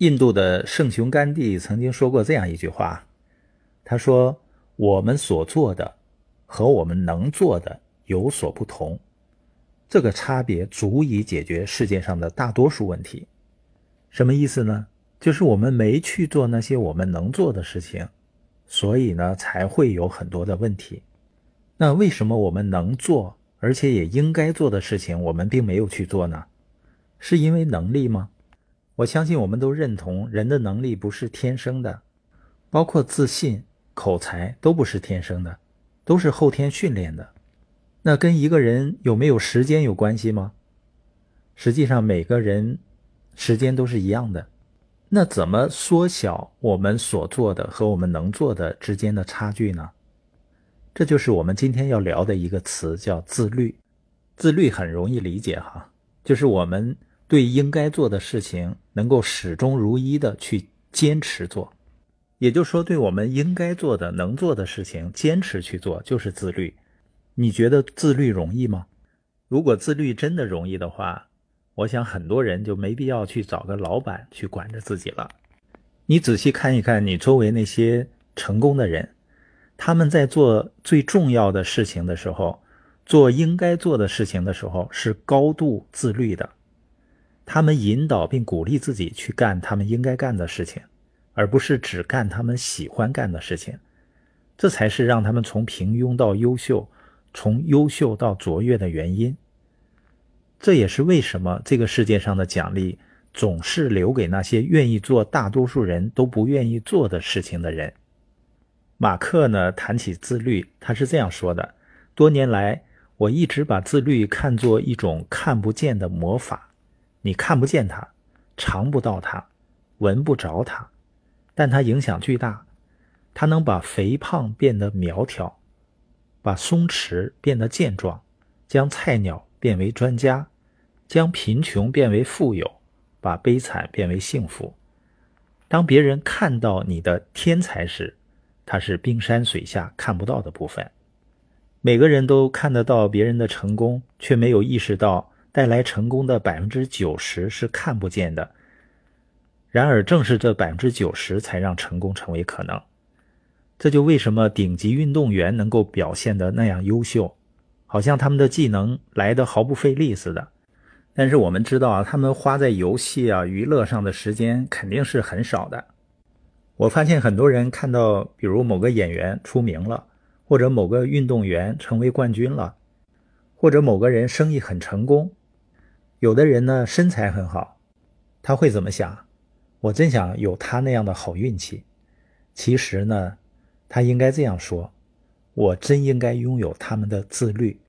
印度的圣雄甘地曾经说过这样一句话，他说：“我们所做的和我们能做的有所不同，这个差别足以解决世界上的大多数问题。”什么意思呢？就是我们没去做那些我们能做的事情，所以呢才会有很多的问题。那为什么我们能做而且也应该做的事情，我们并没有去做呢？是因为能力吗？我相信我们都认同，人的能力不是天生的，包括自信、口才都不是天生的，都是后天训练的。那跟一个人有没有时间有关系吗？实际上，每个人时间都是一样的。那怎么缩小我们所做的和我们能做的之间的差距呢？这就是我们今天要聊的一个词，叫自律。自律很容易理解哈，就是我们。对应该做的事情，能够始终如一的去坚持做，也就是说，对我们应该做的、能做的事情，坚持去做，就是自律。你觉得自律容易吗？如果自律真的容易的话，我想很多人就没必要去找个老板去管着自己了。你仔细看一看你周围那些成功的人，他们在做最重要的事情的时候，做应该做的事情的时候，是高度自律的。他们引导并鼓励自己去干他们应该干的事情，而不是只干他们喜欢干的事情。这才是让他们从平庸到优秀，从优秀到卓越的原因。这也是为什么这个世界上的奖励总是留给那些愿意做大多数人都不愿意做的事情的人。马克呢谈起自律，他是这样说的：多年来，我一直把自律看作一种看不见的魔法。你看不见它，尝不到它，闻不着它，但它影响巨大。它能把肥胖变得苗条，把松弛变得健壮，将菜鸟变为专家，将贫穷变为富有，把悲惨变为幸福。当别人看到你的天才时，它是冰山水下看不到的部分。每个人都看得到别人的成功，却没有意识到。带来成功的百分之九十是看不见的，然而正是这百分之九十才让成功成为可能。这就为什么顶级运动员能够表现的那样优秀，好像他们的技能来的毫不费力似的。但是我们知道啊，他们花在游戏啊娱乐上的时间肯定是很少的。我发现很多人看到，比如某个演员出名了，或者某个运动员成为冠军了，或者某个人生意很成功。有的人呢身材很好，他会怎么想？我真想有他那样的好运气。其实呢，他应该这样说：我真应该拥有他们的自律。